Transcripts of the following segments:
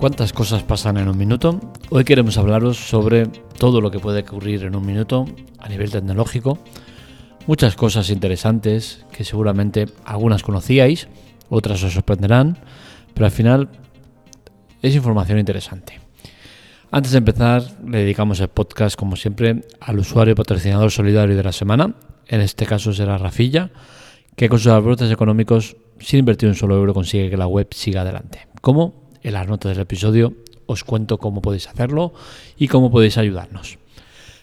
¿Cuántas cosas pasan en un minuto? Hoy queremos hablaros sobre todo lo que puede ocurrir en un minuto a nivel tecnológico. Muchas cosas interesantes que seguramente algunas conocíais, otras os sorprenderán, pero al final es información interesante. Antes de empezar, le dedicamos el podcast, como siempre, al usuario patrocinador solidario de la semana. En este caso será Rafilla, que con sus aportes económicos, sin invertir un solo euro, consigue que la web siga adelante. ¿Cómo? en las notas del episodio os cuento cómo podéis hacerlo y cómo podéis ayudarnos.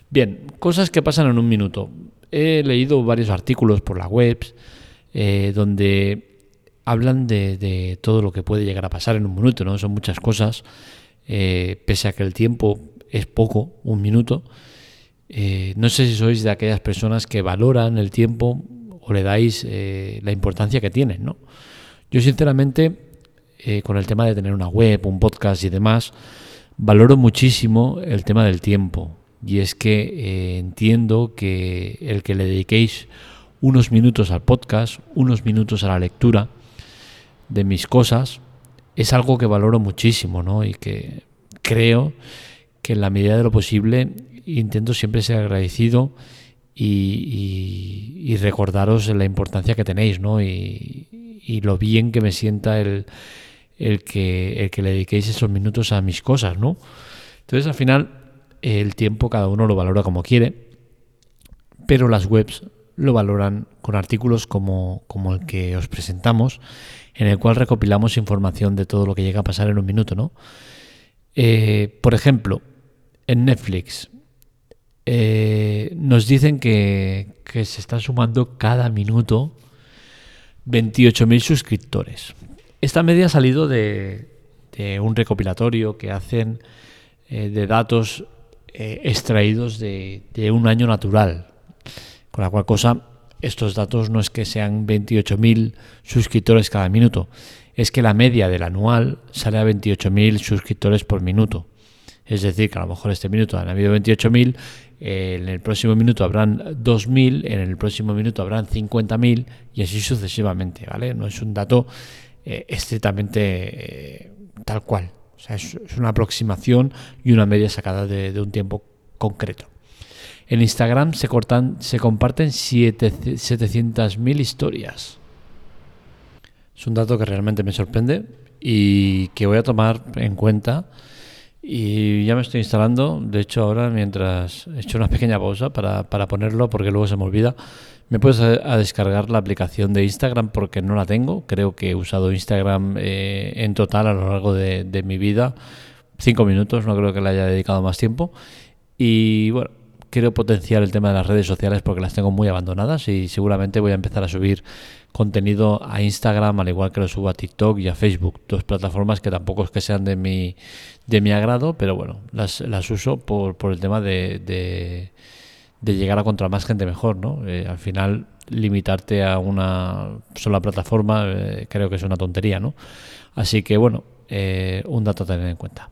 Bien, cosas que pasan en un minuto. He leído varios artículos por la web eh, donde hablan de, todo lo que puede llegar a pasar en un minuto, ¿no? Son muchas cosas, eh, pese a que el tiempo es poco, un minuto. Eh, no sé si sois de aquellas personas que valoran el tiempo o le dais la importancia que tienen, ¿no? Yo sinceramente eh, con el tema de tener una web, un podcast y demás, valoro muchísimo el tema del tiempo. Y es que eh, entiendo que el que le dediquéis unos minutos al podcast, unos minutos a la lectura de mis cosas, es algo que valoro muchísimo, ¿no? Y que creo que en la medida de lo posible intento siempre ser agradecido y, recordaros la importancia que tenéis, ¿no? y lo bien que me sienta el, que, el le dediquéis esos minutos a mis cosas, ¿no? Entonces al final el tiempo cada uno lo valora como quiere, pero las webs lo valoran con artículos como, como el que os presentamos, en el cual recopilamos información de todo lo que llega a pasar en un minuto, ¿no? Eh, por ejemplo, en Netflix eh, nos dicen que, que se están sumando cada minuto 28.000 suscriptores. Esta media ha salido de, un recopilatorio que hacen eh, de datos extraídos de, un año natural. Con la cual cosa, estos datos no es que sean 28.000 suscriptores cada minuto, es que la media del anual sale a 28.000 suscriptores por minuto. Es decir, que a lo mejor este minuto han habido 28.000, eh, en el próximo minuto habrán 2.000, en el próximo minuto habrán 50.000 y así sucesivamente, ¿vale? No es un dato eh, estrictamente eh, tal cual. O sea, es, una aproximación y una media sacada de, un tiempo concreto. En Instagram se, cortan, se comparten 700.000 historias. Es un dato que realmente me sorprende y que voy a tomar en cuenta. Y ya me estoy instalando. De hecho, ahora mientras he hecho una pequeña pausa para, para ponerlo, porque luego se me olvida, me puedes a, descargar la aplicación de Instagram porque no la tengo. Creo que he usado Instagram eh, en total a lo largo de, mi vida. Cinco minutos, no creo que le haya dedicado más tiempo. Y bueno, quiero potenciar el tema de las redes sociales porque las tengo muy abandonadas y seguramente voy a empezar a subir contenido a Instagram al igual que lo subo a TikTok y a Facebook. Dos plataformas que tampoco es que sean de mi, de mi agrado, pero bueno, las, las uso por, por el tema de de llegar a contra más gente mejor, ¿no? Eh, al final, limitarte a una sola plataforma eh, creo que es una tontería, ¿no? Así que, bueno, eh, un dato a tener en cuenta.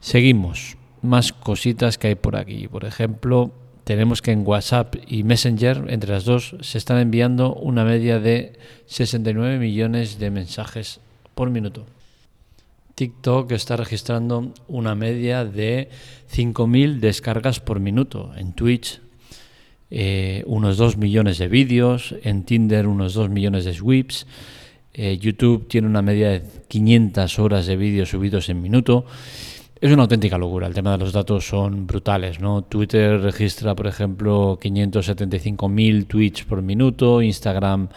Seguimos. Más cositas que hay por aquí. Por ejemplo, tenemos que en WhatsApp y Messenger, entre las dos, se están enviando una media de 69 millones de mensajes por minuto. TikTok está registrando una media de 5.000 descargas por minuto. En Twitch eh, unos 2 millones de vídeos, en Tinder unos 2 millones de sweeps, eh, YouTube tiene una media de 500 horas de vídeos subidos en minuto. Es una auténtica locura, el tema de los datos son brutales, ¿no? Twitter registra, por ejemplo, 575.000 tweets por minuto, Instagram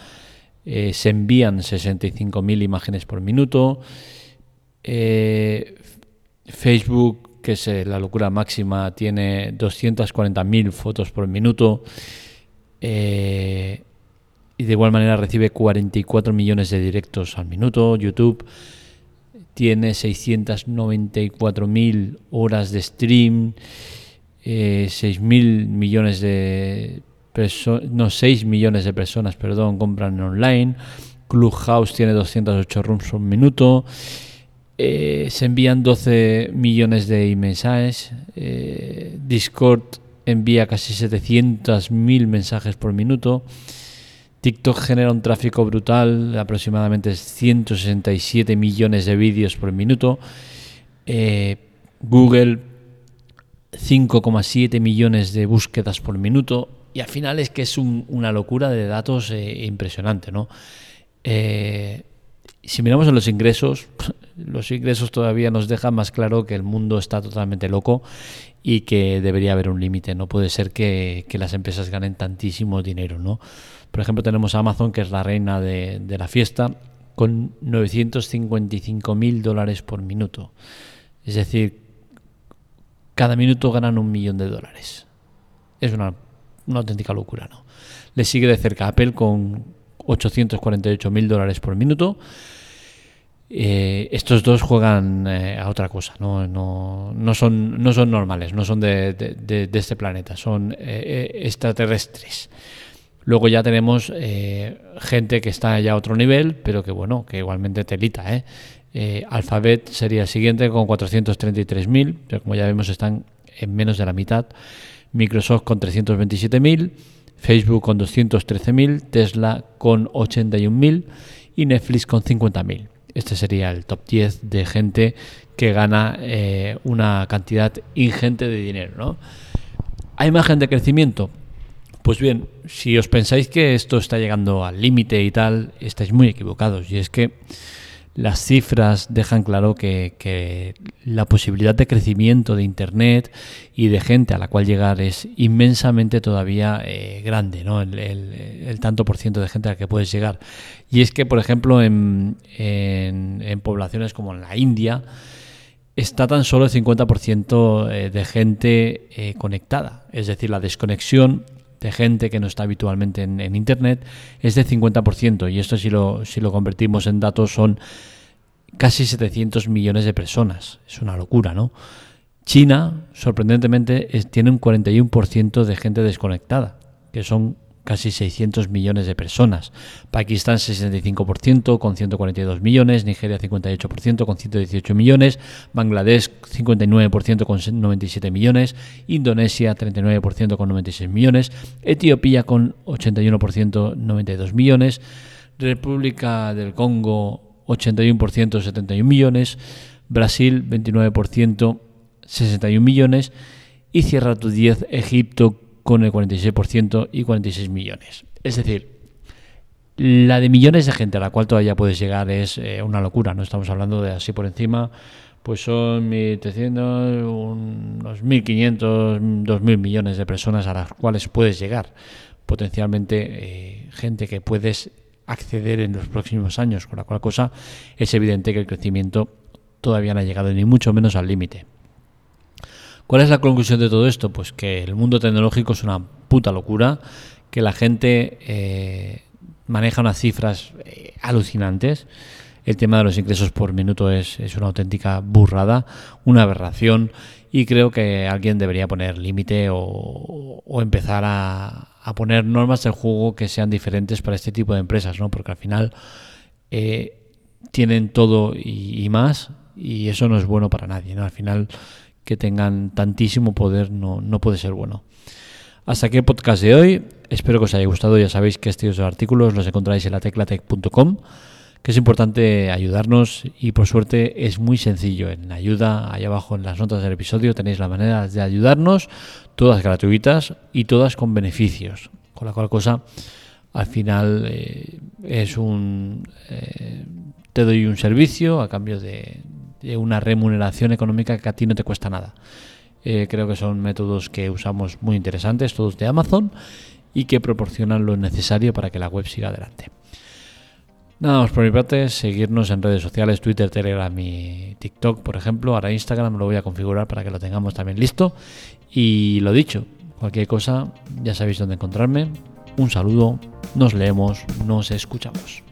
eh, se envían 65.000 imágenes por minuto, Facebook que es eh, la locura máxima, tiene 240.000 fotos por minuto. Eh, y de igual manera recibe 44 millones de directos al minuto. YouTube tiene 694.000 horas de stream, eh, 6.000 millones de no, 6 millones de personas, perdón, compran online. Clubhouse tiene 208 rooms por minuto. Eh, se envían 12 millones de mensajes. Eh, Discord envía casi 700.000 mensajes por minuto. TikTok genera un tráfico brutal, aproximadamente 167 millones de vídeos por minuto. Eh, Google 5,7 millones de búsquedas por minuto. Y al final es que es una locura de datos eh, impresionante, ¿no? Eh, si miramos en los ingresos, los ingresos todavía nos dejan más claro que el mundo está totalmente loco y que debería haber un límite. No puede ser que, las empresas ganen tantísimo dinero, ¿no? Por ejemplo, tenemos a Amazon, que es la reina de, la fiesta, con 955 mil dólares por minuto. Es decir, cada minuto ganan un millón de dólares. Es una, una auténtica locura, ¿no? Le sigue de cerca Apple con 848 mil dólares por minuto. Eh, estos dos juegan eh, a otra cosa, ¿no? Son normales, no son de, de, este planeta, son eh, extraterrestres. Luego ya tenemos gente que está ya a otro nivel, pero que bueno, que igualmente telita. Alphabet sería el siguiente con 433.000, pero como ya vemos están en menos de la mitad. Microsoft con 327.000, Facebook con 213.000, Tesla con 81.000 y Netflix con 50.000. Este sería el top 10 de gente que gana eh, una cantidad ingente de dinero. ¿no? ¿Hay margen de crecimiento? Pues bien, si os pensáis que esto está llegando al límite y tal, estáis muy equivocados. Y es que las cifras dejan claro que, la posibilidad de crecimiento de Internet y de gente a la cual llegar es inmensamente todavía eh, grande, ¿no? El, tanto por ciento de gente a la que puedes llegar. Y es que, por ejemplo, en, poblaciones como en la India, está tan solo el 50% eh, de gente eh, conectada. Es decir, la desconexión de gente que no está habitualmente en, Internet es de 50%. Y esto si lo, si lo convertimos en datos son casi 700 millones de personas. Es una locura, ¿no? China, sorprendentemente, tiene un 41% de gente desconectada, que son casi 600 millones de personas. Pakistán 65% con 142 millones, Nigeria 58% con 118 millones, Bangladesh 59% con 97 millones, Indonesia 39% con 96 millones, Etiopía con 81% 92 millones, República del Congo 81% 71 millones, Brasil 29% 61 millones. Y cierra tu 10 Egipto con el 46% y 46 millones. Es decir, la de millones de gente a la cual todavía puedes llegar es eh, una locura, no estamos hablando de así por encima, pues son 1.300, unos 1.500, 2.000 millones de personas a las cuales puedes llegar. Potencialmente eh, gente que puedes acceder en los próximos años, con la cual cosa es evidente que el crecimiento todavía no ha llegado ni mucho menos al límite. ¿Cuál es la conclusión de todo esto? Pues que el mundo tecnológico es una puta locura, que la gente eh, maneja unas cifras eh, alucinantes. El tema de los ingresos por minuto es, una auténtica burrada, una aberración, y creo que alguien debería poner límite o, empezar a, poner normas del juego que sean diferentes para este tipo de empresas, ¿no? Porque al final eh, tienen todo y, y, más, y eso no es bueno para nadie, ¿no? Al final que tengan tantísimo poder no, no puede ser bueno. Hasta aquí el podcast de hoy. Espero que os haya gustado. Ya sabéis que estos artículos los encontráis en la teclatec.com, que es importante ayudarnos y por suerte es muy sencillo. En ayuda, ahí abajo en las notas del episodio tenéis la manera de ayudarnos, todas gratuitas y todas con beneficios. Con la cual cosa, al final eh, es un... Eh, te doy un servicio a cambio de, de una remuneración económica que a ti no te cuesta nada. Eh, creo que son métodos que usamos muy interesantes, todos de Amazon, y que proporcionan lo necesario para que la web siga adelante. Nada más por mi parte, seguirnos en redes sociales, Twitter, Telegram y TikTok, por ejemplo. Ahora Instagram lo voy a configurar para que lo tengamos también listo. Y lo dicho, cualquier cosa, ya sabéis dónde encontrarme. Un saludo, nos leemos, nos escuchamos.